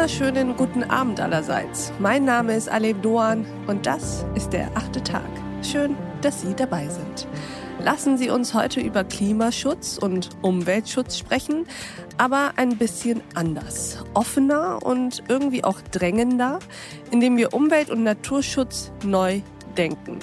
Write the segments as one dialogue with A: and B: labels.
A: wunderschönen guten Abend allerseits. Mein Name ist Aleb Doan und das ist der achte Tag. Schön, dass Sie dabei sind. Lassen Sie uns heute über Klimaschutz und Umweltschutz sprechen, aber ein bisschen anders, offener und irgendwie auch drängender, indem wir Umwelt- und Naturschutz neu denken.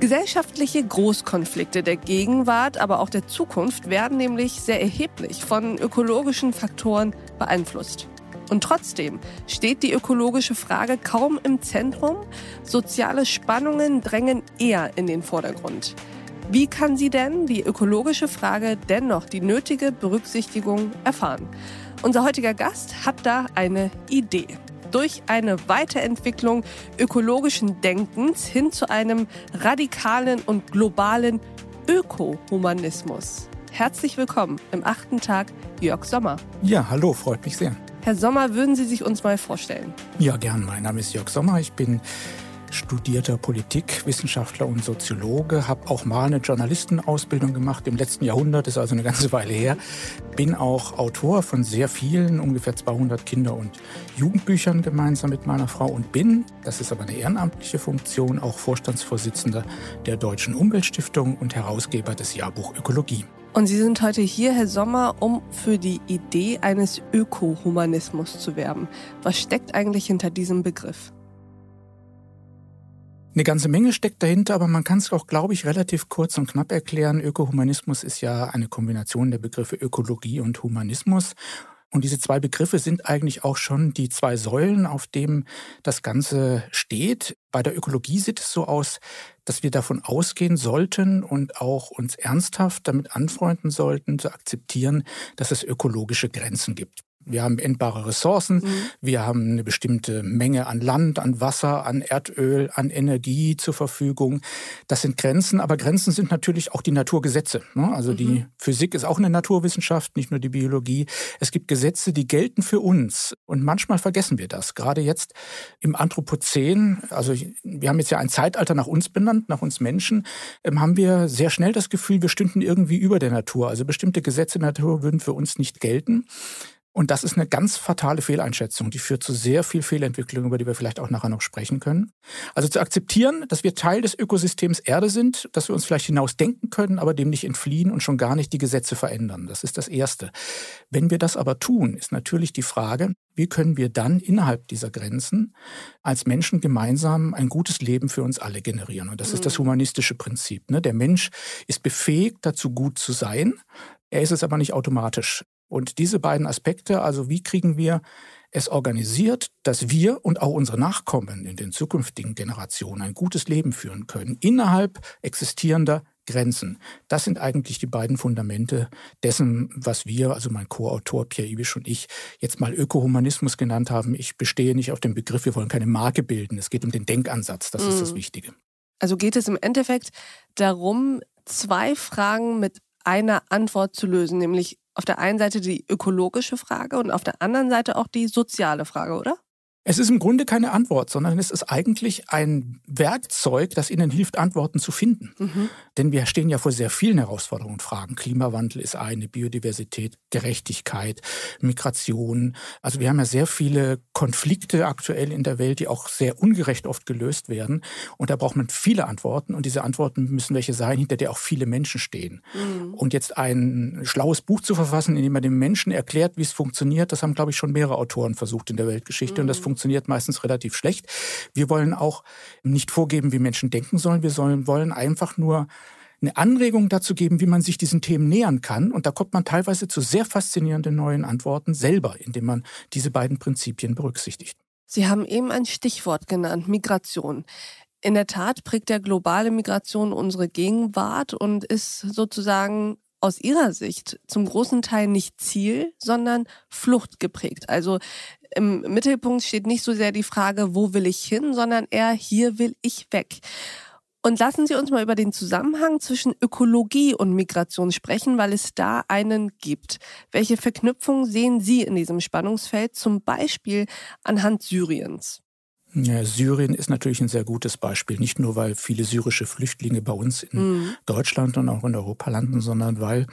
A: Gesellschaftliche Großkonflikte der Gegenwart, aber auch der Zukunft werden nämlich sehr erheblich von ökologischen Faktoren beeinflusst. Und trotzdem steht die ökologische Frage kaum im Zentrum. Soziale Spannungen drängen eher in den Vordergrund. Wie kann sie denn die ökologische Frage dennoch die nötige Berücksichtigung erfahren? Unser heutiger Gast hat da eine Idee. Durch eine Weiterentwicklung ökologischen Denkens hin zu einem radikalen und globalen Ökohumanismus. Herzlich willkommen im achten Tag, Jörg Sommer.
B: Ja, hallo, freut mich sehr.
A: Herr Sommer, würden Sie sich uns mal vorstellen?
B: Ja, gern. Mein Name ist Jörg Sommer. Ich bin studierter Politikwissenschaftler und Soziologe, habe auch mal eine Journalistenausbildung gemacht im letzten Jahrhundert, ist also eine ganze Weile her. Bin auch Autor von sehr vielen, ungefähr 200 Kinder- und Jugendbüchern gemeinsam mit meiner Frau und bin, das ist aber eine ehrenamtliche Funktion, auch Vorstandsvorsitzender der Deutschen Umweltstiftung und Herausgeber des Jahrbuch Ökologie.
A: Und Sie sind heute hier, Herr Sommer, um für die Idee eines Ökohumanismus zu werben. Was steckt eigentlich hinter diesem Begriff?
B: Eine ganze Menge steckt dahinter, aber man kann es auch, glaube ich, relativ kurz und knapp erklären. Ökohumanismus ist ja eine Kombination der Begriffe Ökologie und Humanismus. Und diese zwei Begriffe sind eigentlich auch schon die zwei Säulen, auf denen das Ganze steht. Bei der Ökologie sieht es so aus, dass wir davon ausgehen sollten und auch uns ernsthaft damit anfreunden sollten, zu akzeptieren, dass es ökologische Grenzen gibt. Wir haben endbare Ressourcen, mhm. wir haben eine bestimmte Menge an Land, an Wasser, an Erdöl, an Energie zur Verfügung. Das sind Grenzen, aber Grenzen sind natürlich auch die Naturgesetze. Ne? Also mhm. die Physik ist auch eine Naturwissenschaft, nicht nur die Biologie. Es gibt Gesetze, die gelten für uns und manchmal vergessen wir das. Gerade jetzt im Anthropozän, also wir haben jetzt ja ein Zeitalter nach uns benannt, nach uns Menschen, ähm, haben wir sehr schnell das Gefühl, wir stünden irgendwie über der Natur. Also bestimmte Gesetze der Natur würden für uns nicht gelten. Und das ist eine ganz fatale Fehleinschätzung, die führt zu sehr viel Fehlentwicklung, über die wir vielleicht auch nachher noch sprechen können. Also zu akzeptieren, dass wir Teil des Ökosystems Erde sind, dass wir uns vielleicht hinaus denken können, aber dem nicht entfliehen und schon gar nicht die Gesetze verändern. Das ist das Erste. Wenn wir das aber tun, ist natürlich die Frage, wie können wir dann innerhalb dieser Grenzen als Menschen gemeinsam ein gutes Leben für uns alle generieren? Und das ist das mhm. humanistische Prinzip. Ne? Der Mensch ist befähigt, dazu gut zu sein. Er ist es aber nicht automatisch. Und diese beiden Aspekte, also wie kriegen wir es organisiert, dass wir und auch unsere Nachkommen in den zukünftigen Generationen ein gutes Leben führen können, innerhalb existierender Grenzen. Das sind eigentlich die beiden Fundamente dessen, was wir, also mein Co-Autor Pierre Ibisch und ich, jetzt mal Ökohumanismus genannt haben. Ich bestehe nicht auf dem Begriff, wir wollen keine Marke bilden. Es geht um den Denkansatz, das mhm. ist das mhm. Wichtige.
A: Also geht es im Endeffekt darum, zwei Fragen mit einer Antwort zu lösen, nämlich auf der einen Seite die ökologische Frage und auf der anderen Seite auch die soziale Frage, oder?
B: Es ist im Grunde keine Antwort, sondern es ist eigentlich ein Werkzeug, das Ihnen hilft, Antworten zu finden. Mhm. Denn wir stehen ja vor sehr vielen Herausforderungen und Fragen. Klimawandel ist eine, Biodiversität, Gerechtigkeit, Migration. Also wir haben ja sehr viele Konflikte aktuell in der Welt, die auch sehr ungerecht oft gelöst werden. Und da braucht man viele Antworten. Und diese Antworten müssen welche sein, hinter der auch viele Menschen stehen. Mhm. Und jetzt ein schlaues Buch zu verfassen, in dem man den Menschen erklärt, wie es funktioniert, das haben, glaube ich, schon mehrere Autoren versucht in der Weltgeschichte. Mhm. Und das funktioniert funktioniert meistens relativ schlecht. Wir wollen auch nicht vorgeben, wie Menschen denken sollen. Wir sollen, wollen einfach nur eine Anregung dazu geben, wie man sich diesen Themen nähern kann. Und da kommt man teilweise zu sehr faszinierenden neuen Antworten selber, indem man diese beiden Prinzipien berücksichtigt.
A: Sie haben eben ein Stichwort genannt, Migration. In der Tat prägt der globale Migration unsere Gegenwart und ist sozusagen aus Ihrer Sicht zum großen Teil nicht Ziel, sondern Flucht geprägt. Also im Mittelpunkt steht nicht so sehr die Frage, wo will ich hin, sondern eher, hier will ich weg. Und lassen Sie uns mal über den Zusammenhang zwischen Ökologie und Migration sprechen, weil es da einen gibt. Welche Verknüpfung sehen Sie in diesem Spannungsfeld, zum Beispiel anhand Syriens?
B: Ja, Syrien ist natürlich ein sehr gutes Beispiel. Nicht nur, weil viele syrische Flüchtlinge bei uns in mhm. Deutschland und auch in Europa landen, sondern weil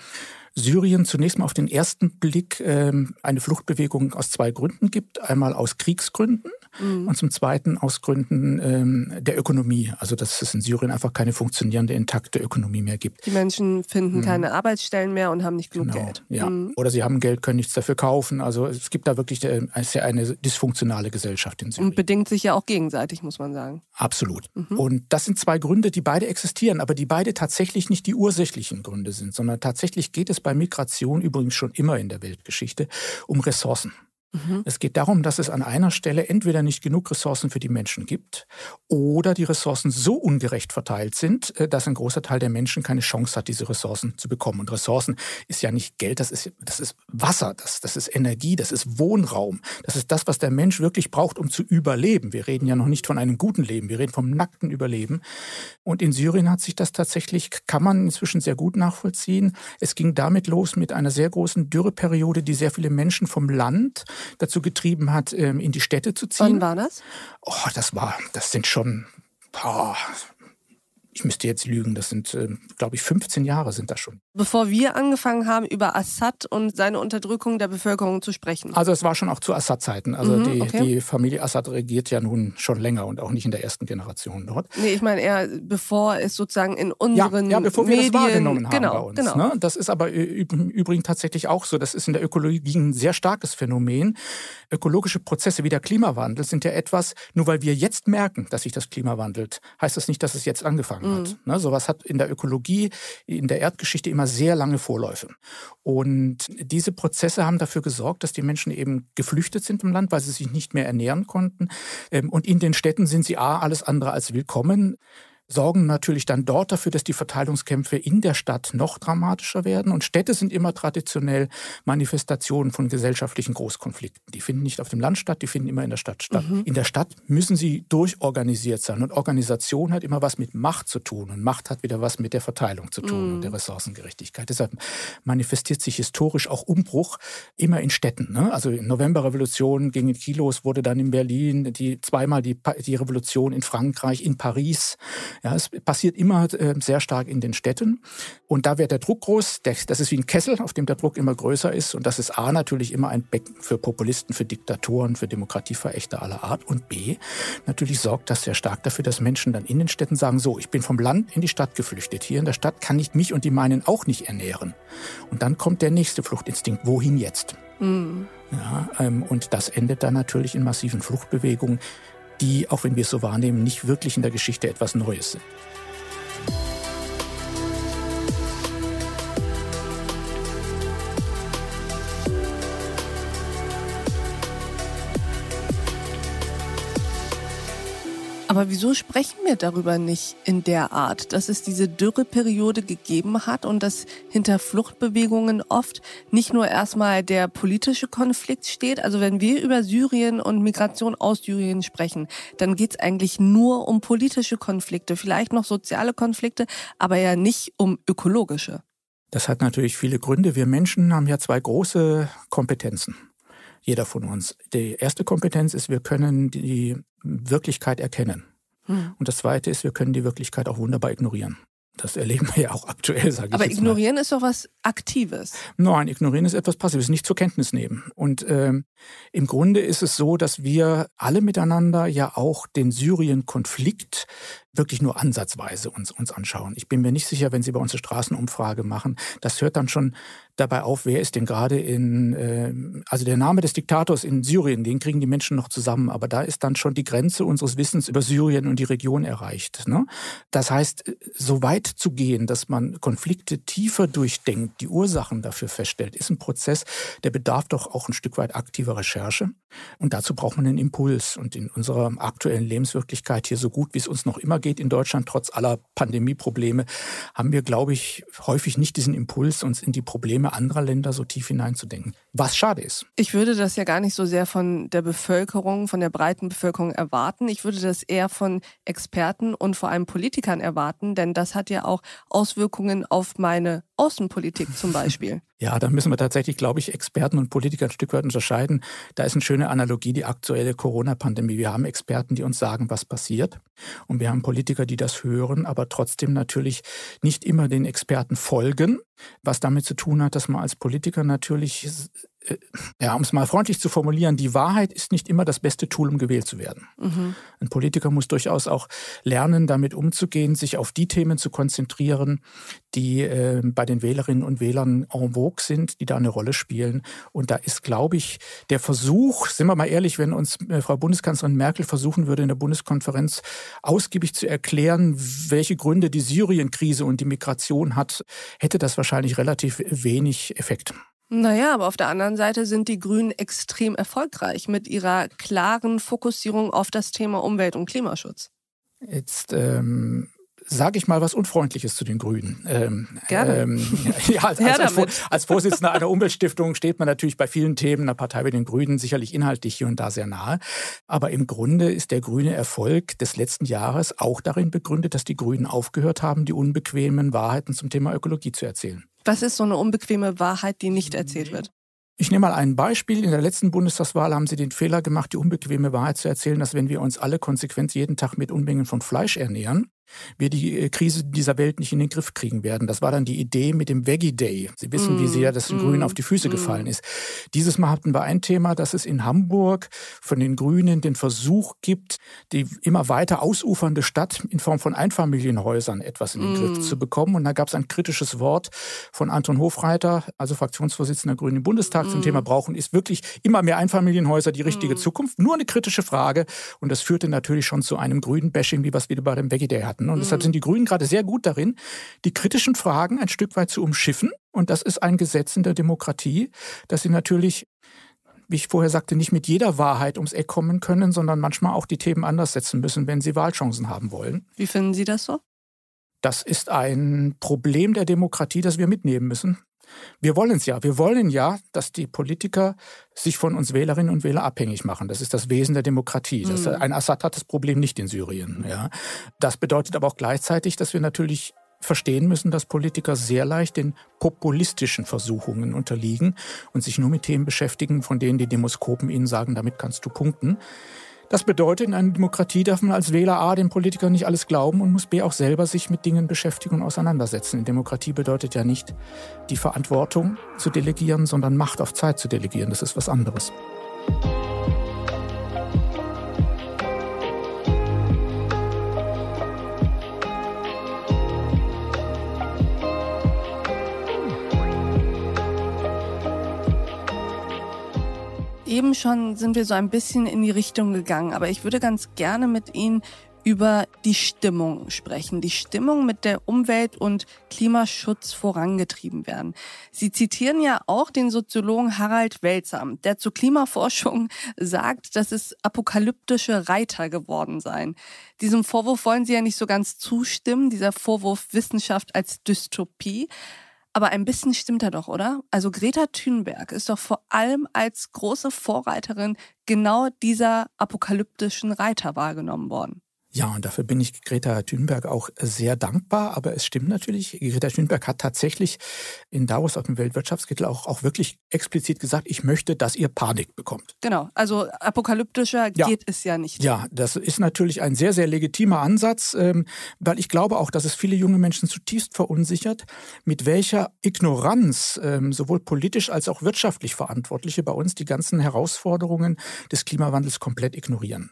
B: Syrien zunächst mal auf den ersten Blick ähm, eine Fluchtbewegung aus zwei Gründen gibt. Einmal aus Kriegsgründen mhm. und zum Zweiten aus Gründen ähm, der Ökonomie. Also dass es in Syrien einfach keine funktionierende, intakte Ökonomie mehr gibt.
A: Die Menschen finden mhm. keine Arbeitsstellen mehr und haben nicht genug genau, Geld.
B: Ja. Mhm. Oder sie haben Geld, können nichts dafür kaufen. Also es gibt da wirklich äh, eine, eine dysfunktionale Gesellschaft in Syrien.
A: Und bedingt sich ja auch gegenseitig, muss man sagen.
B: Absolut. Mhm. Und das sind zwei Gründe, die beide existieren, aber die beide tatsächlich nicht die ursächlichen Gründe sind, sondern tatsächlich geht es bei Migration übrigens schon immer in der Weltgeschichte um Ressourcen. Mhm. Es geht darum, dass es an einer Stelle entweder nicht genug Ressourcen für die Menschen gibt oder die Ressourcen so ungerecht verteilt sind, äh, dass ein großer Teil der Menschen keine Chance hat, diese Ressourcen zu bekommen. Und Ressourcen ist ja nicht Geld, das ist, das ist Wasser, das, das ist Energie, das ist Wohnraum. Das ist das, was der Mensch wirklich braucht, um zu überleben. Wir reden ja noch nicht von einem guten Leben, wir reden vom nackten Überleben. Und in Syrien hat sich das tatsächlich, kann man inzwischen sehr gut nachvollziehen. Es ging damit los mit einer sehr großen Dürreperiode, die sehr viele Menschen vom Land dazu getrieben hat, ähm, in die Städte zu ziehen.
A: Wann war das?
B: Oh, das war, das sind schon, oh, ich müsste jetzt lügen, das sind, äh, glaube ich, 15 Jahre sind das schon.
A: Bevor wir angefangen haben, über Assad und seine Unterdrückung der Bevölkerung zu sprechen.
B: Also es war schon auch zu Assad-Zeiten. Also mhm, die, okay. die, Familie Assad regiert ja nun schon länger und auch nicht in der ersten Generation dort.
A: Nee, ich meine eher, bevor es sozusagen in unseren
B: ja, ja bevor wir
A: Medien,
B: das wahrgenommen haben
A: genau,
B: bei uns.
A: Genau.
B: Ne? Das ist aber übrigens tatsächlich auch so. Das ist in der Ökologie ein sehr starkes Phänomen. Ökologische Prozesse wie der Klimawandel sind ja etwas, nur weil wir jetzt merken, dass sich das Klima wandelt, heißt das nicht, dass es jetzt angefangen mhm. hat. Ne? Sowas hat in der Ökologie, in der Erdgeschichte immer sehr lange Vorläufe. Und diese Prozesse haben dafür gesorgt, dass die Menschen eben geflüchtet sind im Land, weil sie sich nicht mehr ernähren konnten. Ähm, und in den Städten sind sie A, alles andere als willkommen sorgen natürlich dann dort dafür, dass die Verteilungskämpfe in der Stadt noch dramatischer werden. Und Städte sind immer traditionell Manifestationen von gesellschaftlichen Großkonflikten. Die finden nicht auf dem Land statt, die finden immer in der Stadt statt. Mhm. In der Stadt müssen sie durchorganisiert sein. Und Organisation hat immer was mit Macht zu tun. Und Macht hat wieder was mit der Verteilung zu tun mhm. und der Ressourcengerechtigkeit. Deshalb manifestiert sich historisch auch Umbruch immer in Städten. Ne? Also in Novemberrevolution gegen Kilos wurde dann in Berlin die zweimal die, die Revolution in Frankreich, in Paris. Ja, es passiert immer äh, sehr stark in den Städten. Und da wird der Druck groß. Das ist wie ein Kessel, auf dem der Druck immer größer ist. Und das ist A natürlich immer ein Becken für Populisten, für Diktatoren, für Demokratieverächter aller Art. Und B natürlich sorgt das sehr stark dafür, dass Menschen dann in den Städten sagen, so, ich bin vom Land in die Stadt geflüchtet. Hier in der Stadt kann ich mich und die meinen auch nicht ernähren. Und dann kommt der nächste Fluchtinstinkt. Wohin jetzt? Mhm. Ja, ähm, und das endet dann natürlich in massiven Fluchtbewegungen die, auch wenn wir es so wahrnehmen, nicht wirklich in der Geschichte etwas Neues sind.
A: Aber wieso sprechen wir darüber nicht in der Art, dass es diese Dürreperiode gegeben hat und dass hinter Fluchtbewegungen oft nicht nur erstmal der politische Konflikt steht? Also wenn wir über Syrien und Migration aus Syrien sprechen, dann geht es eigentlich nur um politische Konflikte, vielleicht noch soziale Konflikte, aber ja nicht um ökologische.
B: Das hat natürlich viele Gründe. Wir Menschen haben ja zwei große Kompetenzen jeder von uns. Die erste Kompetenz ist, wir können die Wirklichkeit erkennen. Hm. Und das zweite ist, wir können die Wirklichkeit auch wunderbar ignorieren. Das erleben wir ja auch aktuell, sage ich
A: Aber ignorieren
B: mal.
A: ist doch was Aktives.
B: Nein, ignorieren ist etwas Passives, nicht zur Kenntnis nehmen. Und ähm, im Grunde ist es so, dass wir alle miteinander ja auch den Syrien-Konflikt wirklich nur ansatzweise uns, uns anschauen. Ich bin mir nicht sicher, wenn Sie bei uns eine Straßenumfrage machen, das hört dann schon dabei auf, wer ist denn gerade in, äh, also der Name des Diktators in Syrien, den kriegen die Menschen noch zusammen, aber da ist dann schon die Grenze unseres Wissens über Syrien und die Region erreicht. Ne? Das heißt, so weit zu gehen, dass man Konflikte tiefer durchdenkt, die Ursachen dafür feststellt, ist ein Prozess, der bedarf doch auch ein Stück weit aktiver Recherche. Und dazu braucht man einen Impuls. Und in unserer aktuellen Lebenswirklichkeit hier so gut, wie es uns noch immer geht in Deutschland, trotz aller Pandemieprobleme, haben wir, glaube ich, häufig nicht diesen Impuls, uns in die Probleme anderer Länder so tief hineinzudenken. Was schade ist.
A: Ich würde das ja gar nicht so sehr von der Bevölkerung, von der breiten Bevölkerung erwarten. Ich würde das eher von Experten und vor allem Politikern erwarten, denn das hat ja auch Auswirkungen auf meine Außenpolitik zum Beispiel?
B: Ja, da müssen wir tatsächlich, glaube ich, Experten und Politiker ein Stück weit unterscheiden. Da ist eine schöne Analogie, die aktuelle Corona-Pandemie. Wir haben Experten, die uns sagen, was passiert. Und wir haben Politiker, die das hören, aber trotzdem natürlich nicht immer den Experten folgen, was damit zu tun hat, dass man als Politiker natürlich ja, um es mal freundlich zu formulieren, die Wahrheit ist nicht immer das beste Tool, um gewählt zu werden. Mhm. Ein Politiker muss durchaus auch lernen, damit umzugehen, sich auf die Themen zu konzentrieren, die äh, bei den Wählerinnen und Wählern en vogue sind, die da eine Rolle spielen. Und da ist, glaube ich, der Versuch, sind wir mal ehrlich, wenn uns äh, Frau Bundeskanzlerin Merkel versuchen würde, in der Bundeskonferenz ausgiebig zu erklären, welche Gründe die Syrien-Krise und die Migration hat, hätte das wahrscheinlich relativ wenig Effekt.
A: Naja, aber auf der anderen Seite sind die Grünen extrem erfolgreich mit ihrer klaren Fokussierung auf das Thema Umwelt- und Klimaschutz.
B: Jetzt ähm, sage ich mal was Unfreundliches zu den Grünen.
A: Ähm, Gerne. Ähm,
B: ja, als, als, als, als, Vorsitzender einer Umweltstiftung steht man natürlich bei vielen Themen einer Partei wie den Grünen sicherlich inhaltlich hier und da sehr nahe. Aber im Grunde ist der grüne Erfolg des letzten Jahres auch darin begründet, dass die Grünen aufgehört haben, die unbequemen Wahrheiten zum Thema Ökologie zu erzählen.
A: Was ist so eine unbequeme Wahrheit, die nicht erzählt wird?
B: Ich nehme mal ein Beispiel. In der letzten Bundestagswahl haben Sie den Fehler gemacht, die unbequeme Wahrheit zu erzählen, dass wenn wir uns alle konsequent jeden Tag mit Unmengen von Fleisch ernähren, wir die äh, Krise dieser Welt nicht in den Griff kriegen werden. Das war dann die Idee mit dem Veggie Day. Sie wissen, mm, wie sehr das den mm, Grünen auf die Füße mm. gefallen ist. Dieses Mal hatten wir ein Thema, dass es in Hamburg von den Grünen den Versuch gibt, die immer weiter ausufernde Stadt in Form von Einfamilienhäusern etwas in den Griff mm. zu bekommen. Und da gab es ein kritisches Wort von Anton Hofreiter, also Fraktionsvorsitzender Grünen im Bundestag zum mm. Thema Brauchen ist wirklich immer mehr Einfamilienhäuser die richtige mm. Zukunft. Nur eine kritische Frage. Und das führte natürlich schon zu einem grünen Bashing, wie wir es wieder bei dem Veggie Day hatten. Und deshalb mhm. sind die Grünen gerade sehr gut darin, die kritischen Fragen ein Stück weit zu umschiffen. Und das ist ein Gesetz in der Demokratie, dass sie natürlich wie ich vorher sagte, nicht mit jeder Wahrheit ums Eck kommen können, sondern manchmal auch die Themen anders setzen müssen, wenn sie Wahlchancen haben wollen.
A: Wie finden Sie das so?
B: Das ist ein Problem der Demokratie, das wir mitnehmen müssen. Wir wollen es ja. Wir wollen ja, dass die Politiker sich von uns Wählerinnen und Wählern abhängig machen. Das ist das Wesen der Demokratie. Das, mhm. Ein Assad hat das Problem nicht in Syrien. Ja. Das bedeutet aber auch gleichzeitig, dass wir natürlich verstehen müssen, dass Politiker sehr leicht den populistischen Versuchungen unterliegen und sich nur mit Themen beschäftigen, von denen die Demoskopen ihnen sagen, damit kannst du punkten. Das bedeutet, in einer Demokratie darf man als Wähler A den Politikern nicht alles glauben und muss B auch selber sich mit Dingen beschäftigen und auseinandersetzen. In Demokratie bedeutet ja nicht, die Verantwortung zu delegieren, sondern Macht auf Zeit zu delegieren. Das ist was anderes.
A: Eben schon sind wir so ein bisschen in die Richtung gegangen, aber ich würde ganz gerne mit Ihnen über die Stimmung sprechen. Die Stimmung, mit der Umwelt- und Klimaschutz vorangetrieben werden. Sie zitieren ja auch den Soziologen Harald Welzam, der zur Klimaforschung sagt, dass es apokalyptische Reiter geworden seien. Diesem Vorwurf wollen Sie ja nicht so ganz zustimmen, dieser Vorwurf Wissenschaft als Dystopie. Aber ein bisschen stimmt er doch, oder? Also Greta Thunberg ist doch vor allem als große Vorreiterin genau dieser apokalyptischen Reiter wahrgenommen worden.
B: Ja, und dafür bin ich Greta Thunberg auch sehr dankbar. Aber es stimmt natürlich, Greta Thunberg hat tatsächlich in Davos auf dem Weltwirtschaftskittel auch, auch wirklich explizit gesagt, ich möchte, dass ihr Panik bekommt.
A: Genau, also apokalyptischer ja. geht es ja nicht.
B: Ja, das ist natürlich ein sehr, sehr legitimer Ansatz, ähm, weil ich glaube auch, dass es viele junge Menschen zutiefst verunsichert, mit welcher Ignoranz ähm, sowohl politisch als auch wirtschaftlich Verantwortliche bei uns die ganzen Herausforderungen des Klimawandels komplett ignorieren.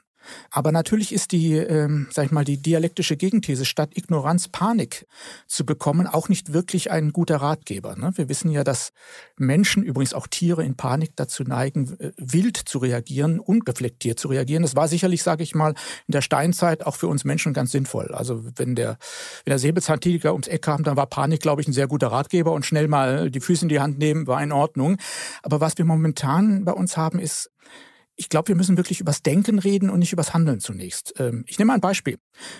B: Aber natürlich ist die, ähm, sag ich mal, die dialektische Gegenthese statt Ignoranz Panik zu bekommen auch nicht wirklich ein guter Ratgeber. Ne? Wir wissen ja, dass Menschen, übrigens auch Tiere in Panik dazu neigen, wild zu reagieren, unreflektiert zu reagieren. Das war sicherlich, sage ich mal, in der Steinzeit auch für uns Menschen ganz sinnvoll. Also wenn der, wenn der Säbelzahntiger ums Eck kam, dann war Panik, glaube ich, ein sehr guter Ratgeber und schnell mal die Füße in die Hand nehmen war in Ordnung. Aber was wir momentan bei uns haben, ist ich glaube, wir müssen wirklich übers Denken reden und nicht übers Handeln zunächst. Ähm, ich nehme mal ein Beispiel.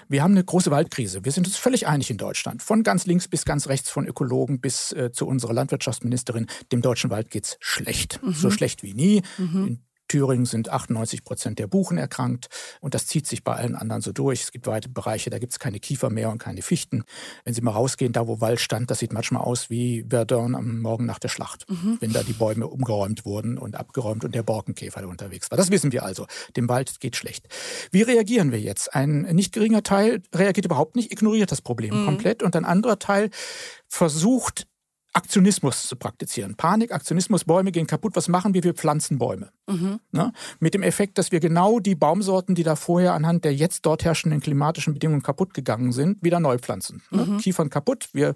B: Wir haben eine große Waldkrise. Wir sind uns völlig einig in Deutschland. Von ganz links bis ganz rechts, von Ökologen bis äh, zu unserer Landwirtschaftsministerin. Dem deutschen Wald geht's schlecht. Mhm. So schlecht wie nie. Mhm. In Thüringen sind 98 Prozent der Buchen erkrankt und das zieht sich bei allen anderen so durch. Es gibt weite Bereiche, da gibt es keine Kiefer mehr und keine Fichten. Wenn Sie mal rausgehen, da wo Wald stand, das sieht manchmal aus wie Verdun am Morgen nach der Schlacht, mhm. wenn da die Bäume umgeräumt wurden und abgeräumt und der Borkenkäfer unterwegs war. Das wissen wir also. Dem Wald geht schlecht. Wie reagieren wir jetzt? Ein nicht geringer Teil reagiert überhaupt nicht, ignoriert das Problem mhm. komplett und ein anderer Teil versucht Aktionismus zu praktizieren. Panik, Aktionismus, Bäume gehen kaputt. Was machen wir? Wir pflanzen Bäume. Mhm. Ne? Mit dem Effekt, dass wir genau die Baumsorten, die da vorher anhand der jetzt dort herrschenden klimatischen Bedingungen kaputt gegangen sind, wieder neu pflanzen. Ne? Mhm. Kiefern kaputt. Wir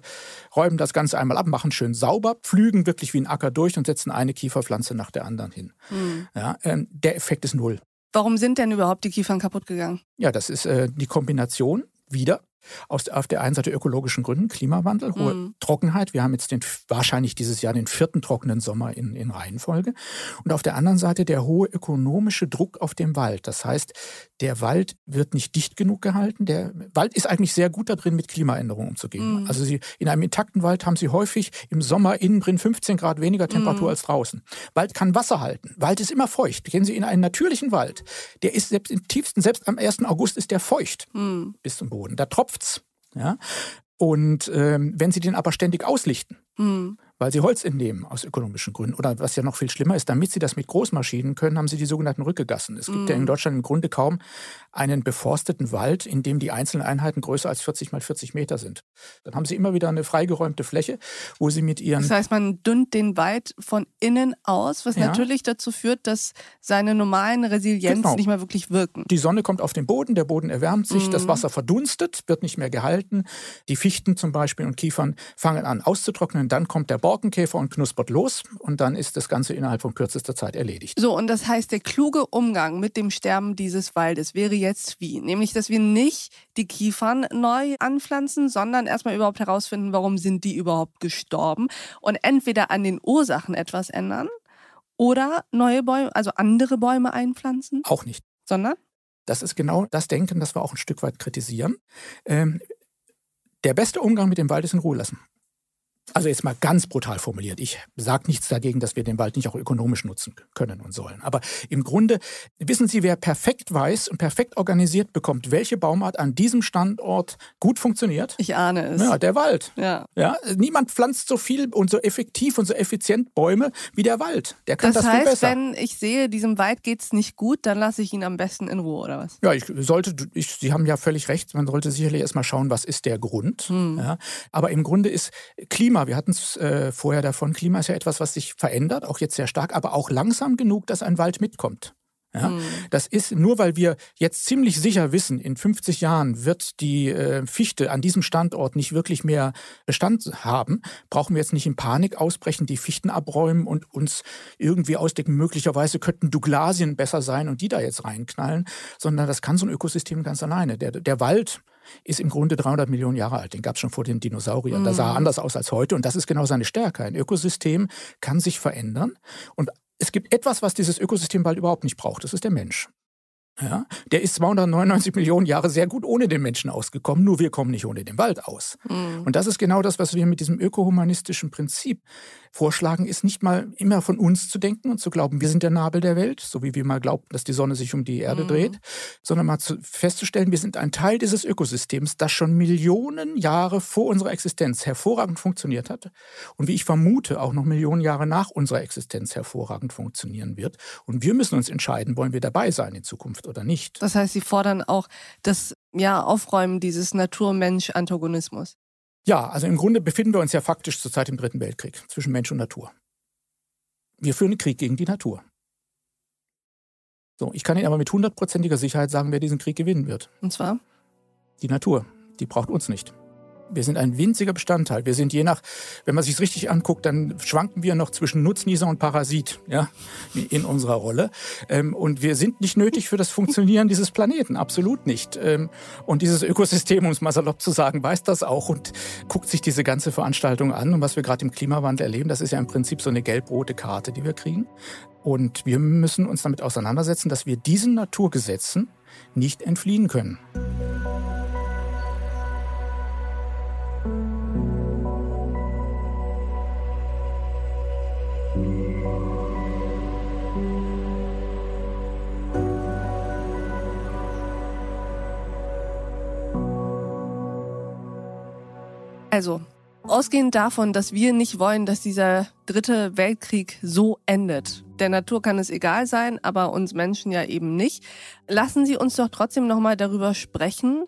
B: räumen das Ganze einmal ab, machen schön sauber, pflügen wirklich wie ein Acker durch und setzen eine Kieferpflanze nach der anderen hin. Mhm. Ja, ähm, der Effekt ist null.
A: Warum sind denn überhaupt die Kiefern kaputt gegangen?
B: Ja, das ist äh, die Kombination wieder aus, auf der einen Seite ökologischen Gründen, Klimawandel, hohe mhm. Trockenheit. Wir haben jetzt den, wahrscheinlich dieses Jahr den vierten trockenen Sommer in, in Reihenfolge. Und auf der anderen Seite der hohe ökonomische Druck auf dem Wald. Das heißt, der Wald wird nicht dicht genug gehalten. Der Wald ist eigentlich sehr gut darin, mit Klimaänderungen umzugehen. Mhm. Also Sie, in einem intakten Wald haben Sie häufig im Sommer innen drin 15 Grad weniger Temperatur mhm. als draußen. Wald kann Wasser halten. Wald ist immer feucht. Kennen Sie in einen natürlichen Wald, der ist selbst im tiefsten, selbst am 1. August ist der feucht mhm. bis zum Boden. Da tropft Crafts. Ja? Und ähm, wenn Sie den aber ständig auslichten, mhm weil sie Holz entnehmen aus ökonomischen Gründen. Oder was ja noch viel schlimmer ist, damit sie das mit Großmaschinen können, haben sie die sogenannten Rückegassen. Es gibt mm. ja in. Deutschland im Grunde kaum einen beforsteten Wald, in dem die einzelnen Einheiten größer als 40 mal 40 Meter sind. Dann haben sie immer wieder eine freigeräumte Fläche, wo sie mit ihren...
A: Das heißt, man dünnt den Wald von innen aus, was ja. natürlich dazu führt, dass seine normalen Resilienz genau. nicht mehr wirklich wirken.
B: Die Sonne kommt auf den Boden, der Boden erwärmt sich, mm. das. Wasser verdunstet, wird nicht mehr gehalten. Die Fichten zum Beispiel und Kiefern fangen an auszutrocknen, dann kommt der Borkenkäfer und knuspert los und dann ist das Ganze innerhalb von kürzester Zeit erledigt.
A: So, und das heißt, der kluge Umgang mit dem Sterben dieses Waldes wäre jetzt wie? Nämlich, dass wir nicht die Kiefern neu anpflanzen, sondern erstmal überhaupt herausfinden, warum sind die überhaupt gestorben und entweder an den Ursachen etwas ändern oder neue Bäume, also andere Bäume einpflanzen?
B: Auch nicht.
A: Sondern?
B: Das ist genau das Denken, das wir auch ein Stück weit kritisieren. Ähm, der beste Umgang mit dem Wald ist in Ruhe lassen. Also jetzt mal ganz brutal formuliert. Ich sage nichts dagegen, dass wir den Wald nicht auch ökonomisch nutzen können und sollen. Aber im Grunde wissen Sie, wer perfekt weiß und perfekt organisiert bekommt, welche Baumart an diesem Standort gut funktioniert?
A: Ich ahne es.
B: Ja, der Wald.
A: Ja.
B: ja niemand pflanzt so viel und so effektiv und so effizient Bäume wie der Wald. Der kann
A: das,
B: das
A: heißt,
B: viel besser.
A: wenn ich sehe, diesem Wald geht es nicht gut, dann lasse ich ihn am besten in Ruhe, oder was?
B: Ja, ich sollte, ich, Sie haben ja völlig recht, man sollte sicherlich erstmal schauen, was ist der Grund. Hm. Ja, aber im Grunde ist Klima Klima, wir hatten es äh, vorher davon, Klima ist ja etwas, was sich verändert, auch jetzt sehr stark, aber auch langsam genug, dass ein Wald mitkommt. Ja, mhm. Das ist nur, weil wir jetzt ziemlich sicher wissen, in 50 Jahren wird die äh, Fichte an diesem Standort nicht wirklich mehr Bestand haben, brauchen wir jetzt nicht in Panik ausbrechen, die Fichten abräumen und uns irgendwie ausdecken, möglicherweise könnten Douglasien besser sein und die da jetzt reinknallen, sondern das kann so ein Ökosystem ganz alleine. Der, der Wald ist im Grunde 300 Millionen Jahre alt. Den gab es schon vor den Dinosauriern. Mhm. Da sah er anders aus als heute und das ist genau seine Stärke. Ein Ökosystem kann sich verändern und es gibt etwas, was dieses Ökosystem bald überhaupt nicht braucht. Das ist der Mensch. Ja, der ist 299 Millionen Jahre sehr gut ohne den Menschen ausgekommen, nur wir kommen nicht ohne den Wald aus. Mhm. Und das ist genau das, was wir mit diesem ökohumanistischen Prinzip vorschlagen, ist nicht mal immer von uns zu denken und zu glauben, wir sind der Nabel der Welt, so wie wir mal glaubten, dass die Sonne sich um die Erde mhm. dreht, sondern mal zu, festzustellen, wir sind ein Teil dieses Ökosystems, das schon Millionen Jahre vor unserer Existenz hervorragend funktioniert hat und wie ich vermute, auch noch Millionen Jahre nach unserer Existenz hervorragend funktionieren wird. Und wir müssen uns entscheiden, wollen wir dabei sein in Zukunft oder nicht.
A: Das heißt, Sie fordern auch das ja, Aufräumen dieses Natur-Mensch-Antagonismus.
B: Ja, also im Grunde befinden wir uns ja faktisch zurzeit im Dritten Weltkrieg zwischen Mensch und Natur. Wir führen einen Krieg gegen die Natur. So, ich kann Ihnen aber mit hundertprozentiger Sicherheit sagen, wer diesen Krieg gewinnen wird.
A: Und zwar?
B: Die Natur. Die braucht uns nicht. Wir sind ein winziger Bestandteil. Wir sind je nach, wenn man sich richtig anguckt, dann schwanken wir noch zwischen Nutznießer und Parasit, ja, in unserer Rolle. Ähm, und wir sind nicht nötig für das Funktionieren dieses Planeten, absolut nicht. Ähm, und dieses Ökosystem, um es mal salopp zu sagen, weiß das auch und guckt sich diese ganze Veranstaltung an. Und was wir gerade im Klimawandel erleben, das ist ja im Prinzip so eine gelb-rote Karte, die wir kriegen. Und wir müssen uns damit auseinandersetzen, dass wir diesen Naturgesetzen nicht entfliehen können.
A: Also, ausgehend davon, dass wir nicht wollen, dass dieser dritte Weltkrieg so endet. Der Natur kann es egal sein, aber uns Menschen ja eben nicht. Lassen Sie uns doch trotzdem nochmal darüber sprechen,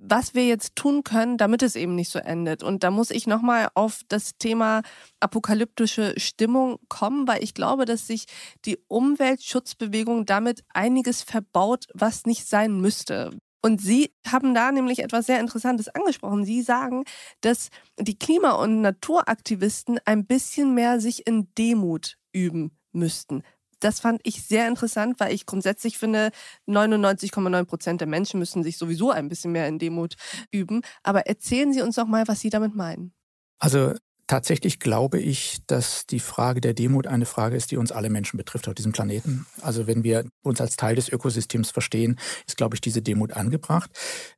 A: was wir jetzt tun können, damit es eben nicht so endet. Und da muss ich nochmal auf das Thema apokalyptische Stimmung kommen, weil ich glaube, dass sich die Umweltschutzbewegung damit einiges verbaut, was nicht sein müsste. Und Sie haben da nämlich etwas sehr Interessantes angesprochen. Sie sagen, dass die Klima- und Naturaktivisten ein bisschen mehr sich in Demut üben müssten. Das fand ich sehr interessant, weil ich grundsätzlich finde, 99,9 Prozent der Menschen müssen sich sowieso ein bisschen mehr in Demut üben. Aber erzählen Sie uns doch mal, was Sie damit meinen.
B: Also Tatsächlich glaube ich, dass die Frage der Demut eine Frage ist, die uns alle Menschen betrifft auf diesem Planeten. Also wenn wir uns als Teil des Ökosystems verstehen, ist, glaube ich, diese Demut angebracht.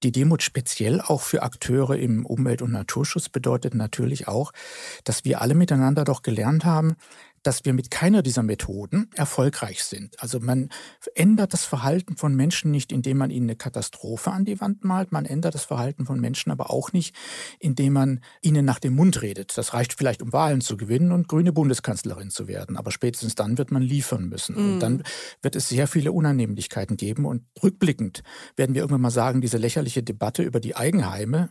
B: Die Demut speziell auch für Akteure im Umwelt- und Naturschutz bedeutet natürlich auch, dass wir alle miteinander doch gelernt haben, dass wir mit keiner dieser Methoden erfolgreich sind. Also man ändert das Verhalten von Menschen nicht, indem man ihnen eine Katastrophe an die Wand malt. Man ändert das Verhalten von Menschen aber auch nicht, indem man ihnen nach dem Mund redet. Das reicht vielleicht, um Wahlen zu gewinnen und grüne Bundeskanzlerin zu werden. Aber spätestens dann wird man liefern müssen. Mhm. Und dann wird es sehr viele Unannehmlichkeiten geben. Und rückblickend werden wir irgendwann mal sagen, diese lächerliche Debatte über die Eigenheime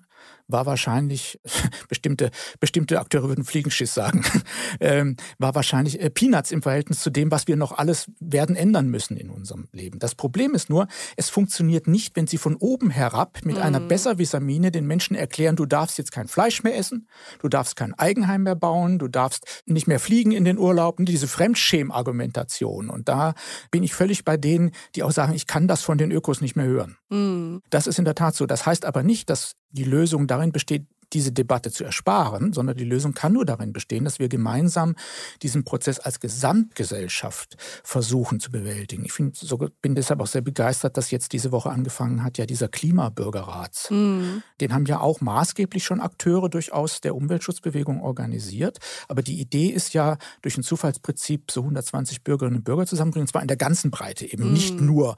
B: war wahrscheinlich, bestimmte, bestimmte Akteure würden Fliegenschiss sagen, ähm, war wahrscheinlich äh, Peanuts im Verhältnis zu dem, was wir noch alles werden ändern müssen in unserem Leben. Das Problem ist nur, es funktioniert nicht, wenn Sie von oben herab mit mhm. einer Besserwissermine den Menschen erklären, du darfst jetzt kein Fleisch mehr essen, du darfst kein Eigenheim mehr bauen, du darfst nicht mehr fliegen in den Urlauben, diese Fremdschäm-Argumentation. Und da bin ich völlig bei denen, die auch sagen, ich kann das von den Ökos nicht mehr hören. Mhm. Das ist in der Tat so. Das heißt aber nicht, dass die Lösung darin besteht, diese Debatte zu ersparen, sondern die Lösung kann nur darin bestehen, dass wir gemeinsam diesen Prozess als Gesamtgesellschaft versuchen zu bewältigen. Ich find, so, bin deshalb auch sehr begeistert, dass jetzt diese Woche angefangen hat, ja dieser Klimabürgerrat. Mhm. Den haben ja auch maßgeblich schon Akteure durchaus der Umweltschutzbewegung organisiert. Aber die Idee ist ja, durch ein Zufallsprinzip so 120 Bürgerinnen und Bürger zusammenbringen, und zwar in der ganzen Breite, eben mhm. nicht nur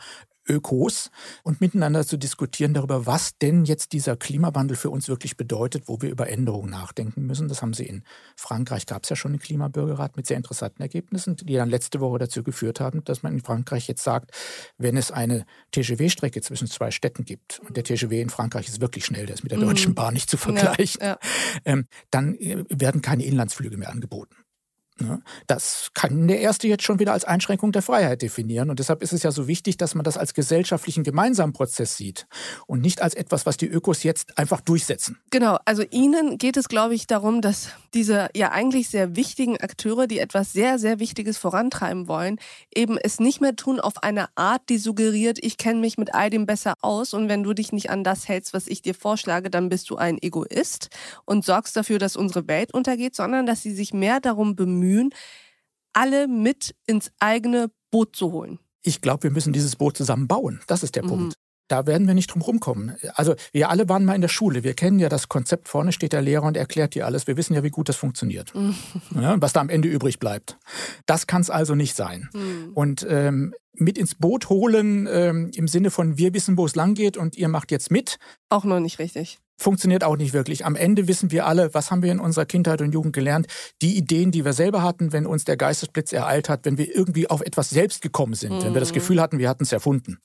B: Ökos und miteinander zu diskutieren darüber, was denn jetzt dieser Klimawandel für uns wirklich bedeutet, wo wir über Änderungen nachdenken müssen. Das haben sie in Frankreich, gab es ja schon einen Klimabürgerrat mit sehr interessanten Ergebnissen, die dann letzte Woche dazu geführt haben, dass man in Frankreich jetzt sagt, wenn es eine TGW-Strecke zwischen zwei Städten gibt, und der TGW in Frankreich ist wirklich schnell, der ist mit der Deutschen mhm. Bahn nicht zu vergleichen, ja, ja. Ähm, dann äh, werden keine Inlandsflüge mehr angeboten. Ne? Das kann der Erste jetzt schon wieder als Einschränkung der Freiheit definieren. Und deshalb ist es ja so wichtig, dass man das als gesellschaftlichen gemeinsamen Prozess sieht und nicht als etwas, was die Ökos jetzt einfach durchsetzen.
A: Genau, also Ihnen geht es, glaube ich, darum, dass diese ja eigentlich sehr wichtigen Akteure, die etwas sehr, sehr Wichtiges vorantreiben wollen, eben es nicht mehr tun auf eine Art, die suggeriert, ich kenne mich mit all dem besser aus und wenn du dich nicht an das hältst, was ich dir vorschlage, dann bist du ein Egoist und sorgst dafür, dass unsere Welt untergeht, sondern dass sie sich mehr darum bemühen, bemühen, alle mit ins eigene Boot zu holen.
B: Ich glaube, wir müssen dieses Boot zusammen bauen. Das ist der mhm. Punkt. Da werden wir nicht drum rumkommen. Also wir alle waren mal in der Schule. Wir kennen ja das Konzept. Vorne steht der Lehrer und erklärt dir alles. Wir wissen ja, wie gut das funktioniert. Mhm. Ja, was da am Ende übrig bleibt. Das kann es also nicht sein. Mhm. Und ähm, mit ins Boot holen ähm, im Sinne von wir wissen, wo es lang geht und ihr macht jetzt mit.
A: Auch noch nicht richtig
B: funktioniert auch nicht wirklich. Am Ende wissen wir alle, was haben wir in unserer Kindheit und Jugend gelernt? Die Ideen, die wir selber hatten, wenn uns der Geistesblitz ereilt hat, wenn wir irgendwie auf etwas selbst gekommen sind, mhm. wenn wir das mhm. Gefühl hatten, wir hatten es erfunden.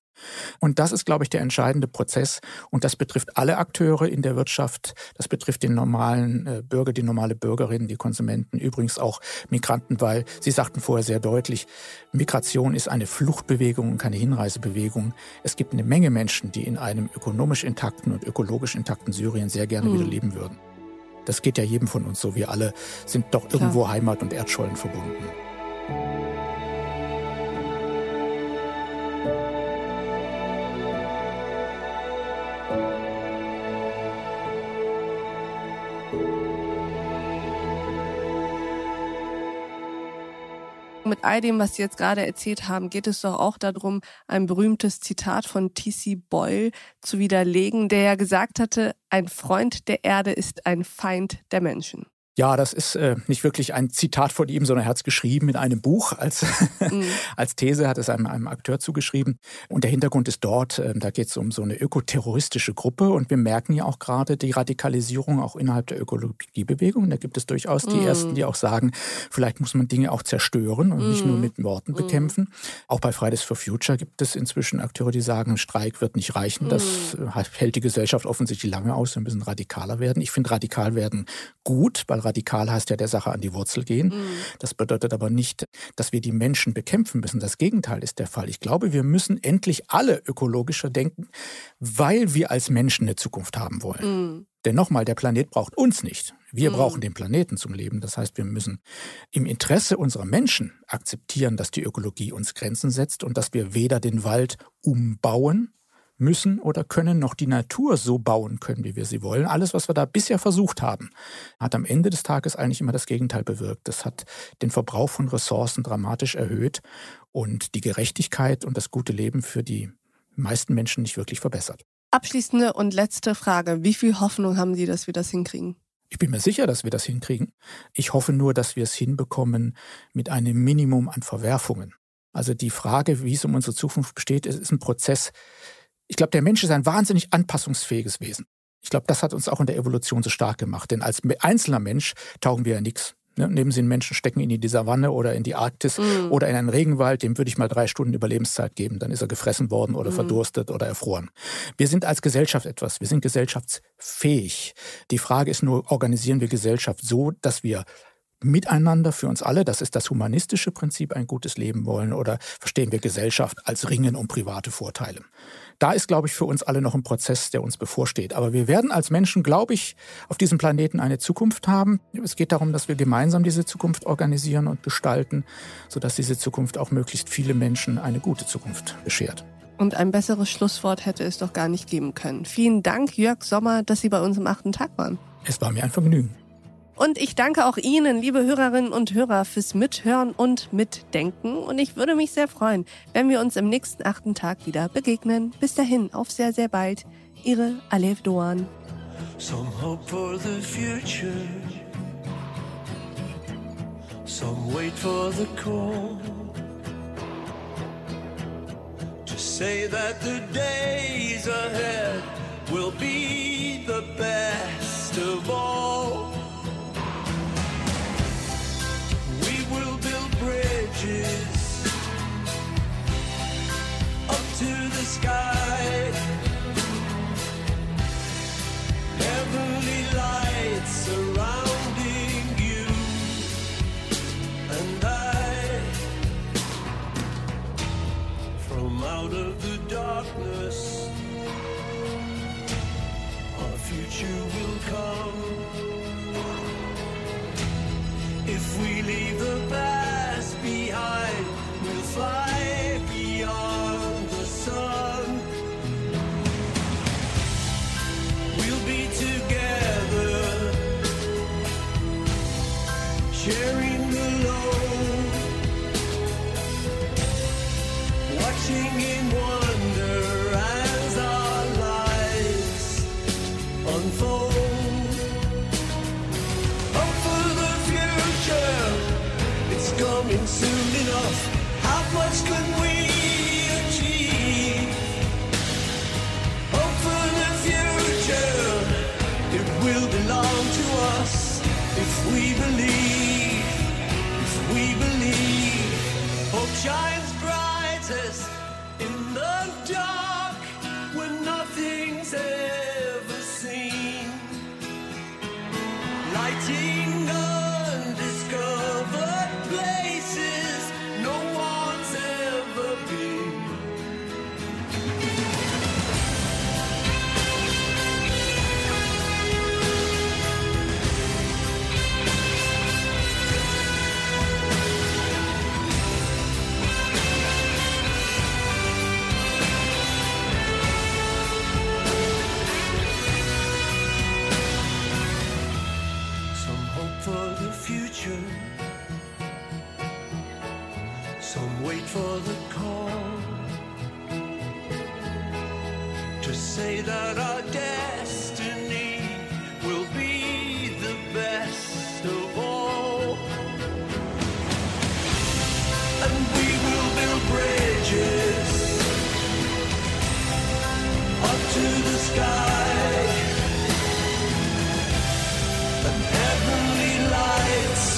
B: Und das ist, glaube ich, der entscheidende Prozess. Und das betrifft alle Akteure in der Wirtschaft. Das betrifft den normalen äh, Bürger, die normale Bürgerin, die Konsumenten, übrigens auch Migranten, weil Sie sagten vorher sehr deutlich, Migration ist eine Fluchtbewegung und keine Hinreisebewegung. Es gibt eine Menge Menschen, die in einem ökonomisch intakten und ökologisch intakten Syrien sehr gerne mhm. wieder leben würden. Das geht ja jedem von uns so. Wir alle sind doch irgendwo Klar. Heimat und Erdschollen verbunden.
A: Mit all dem, was Sie jetzt gerade erzählt haben, geht es doch auch darum, ein berühmtes Zitat von T.C. Boyle zu widerlegen, der ja gesagt hatte, ein Freund der Erde ist ein Feind der Menschen.
B: Ja, das ist äh, nicht wirklich ein Zitat von ihm, sondern er hat es geschrieben in einem Buch. Als, mhm. als These hat es einem, einem Akteur zugeschrieben. Und der Hintergrund ist dort, äh, da geht es um so eine ökoterroristische Gruppe. Und wir merken ja auch gerade die Radikalisierung auch innerhalb der Ökologiebewegung. Da gibt es durchaus die mhm. Ersten, die auch sagen, vielleicht muss man Dinge auch zerstören und mhm. nicht nur mhm. mit Worten mhm. bekämpfen. Auch bei Fridays for Future gibt es inzwischen Akteure, die sagen, Streik wird nicht reichen. Das mhm. hält die Gesellschaft offensichtlich lange aus. Wir müssen radikaler werden. Ich finde radikal werden gut, weil radikal heißt ja der Sache an die Wurzel gehen. Mhm. Das bedeutet aber nicht, dass wir die Menschen bekämpfen müssen. Das Gegenteil ist der Fall. Ich glaube, wir müssen endlich alle ökologischer denken, weil wir als Menschen eine Zukunft haben wollen. Mhm. Denn nochmal, der Planet braucht uns nicht. Wir mhm. brauchen den Planeten zum Leben. Das heißt, wir müssen im Interesse unserer Menschen akzeptieren, dass die Ökologie uns Grenzen setzt und dass wir weder den Wald umbauen, müssen oder können noch die Natur so bauen können, wie wir sie wollen. Alles, was wir da bisher versucht haben, hat am Ende des Tages eigentlich immer das Gegenteil bewirkt. Das hat den Verbrauch von Ressourcen dramatisch erhöht und die Gerechtigkeit und das gute Leben für die meisten Menschen nicht wirklich verbessert.
C: Abschließende und letzte Frage. Wie viel Hoffnung haben Sie, dass wir das hinkriegen?
B: Ich bin mir sicher, dass wir das hinkriegen. Ich hoffe nur, dass wir es hinbekommen mit einem Minimum an Verwerfungen. Also die Frage, wie es um unsere Zukunft besteht, ist ein Prozess, ich glaube, der Mensch ist ein wahnsinnig anpassungsfähiges Wesen. Ich glaube, das hat uns auch in der Evolution so stark gemacht. Denn als einzelner Mensch taugen wir ja nichts. Ne? Nehmen Sie einen Menschen, stecken ihn in die Savanne oder in die Arktis mm. oder in einen Regenwald, dem würde ich mal drei Stunden Überlebenszeit geben. Dann ist er gefressen worden oder mm. verdurstet oder erfroren. Wir sind als Gesellschaft etwas. Wir sind gesellschaftsfähig. Die Frage ist nur, organisieren wir Gesellschaft so, dass wir miteinander für uns alle, das ist das humanistische Prinzip, ein gutes Leben wollen oder verstehen wir Gesellschaft als Ringen um private Vorteile. Da ist, glaube ich, für uns alle noch ein Prozess, der uns bevorsteht. Aber wir werden als Menschen, glaube ich, auf diesem Planeten eine Zukunft haben. Es geht darum, dass wir gemeinsam diese Zukunft organisieren und gestalten, sodass diese Zukunft auch möglichst viele Menschen eine gute Zukunft beschert.
C: Und ein besseres Schlusswort hätte es doch gar nicht geben können. Vielen Dank, Jörg Sommer, dass Sie bei uns am achten Tag waren.
B: Es war mir ein Vergnügen.
C: Und ich danke auch Ihnen, liebe Hörerinnen und Hörer, fürs Mithören und Mitdenken. Und ich würde mich sehr freuen, wenn wir uns im nächsten achten Tag wieder begegnen. Bis dahin, auf sehr, sehr bald. Ihre Alef Doan. Some hope for the future. Some wait for the call. To say that the days ahead will be the best of all. To the sky. Heavenly lights surrounding you and I. From out of the darkness, our future will come. If we leave the past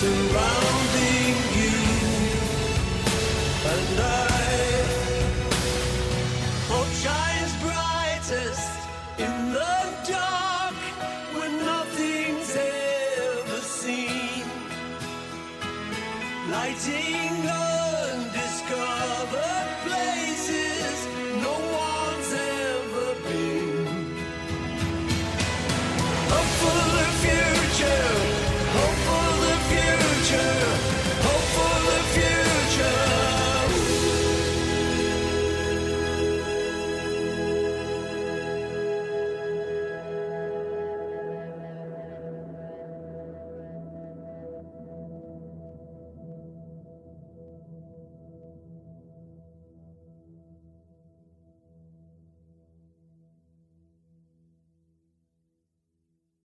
C: soon.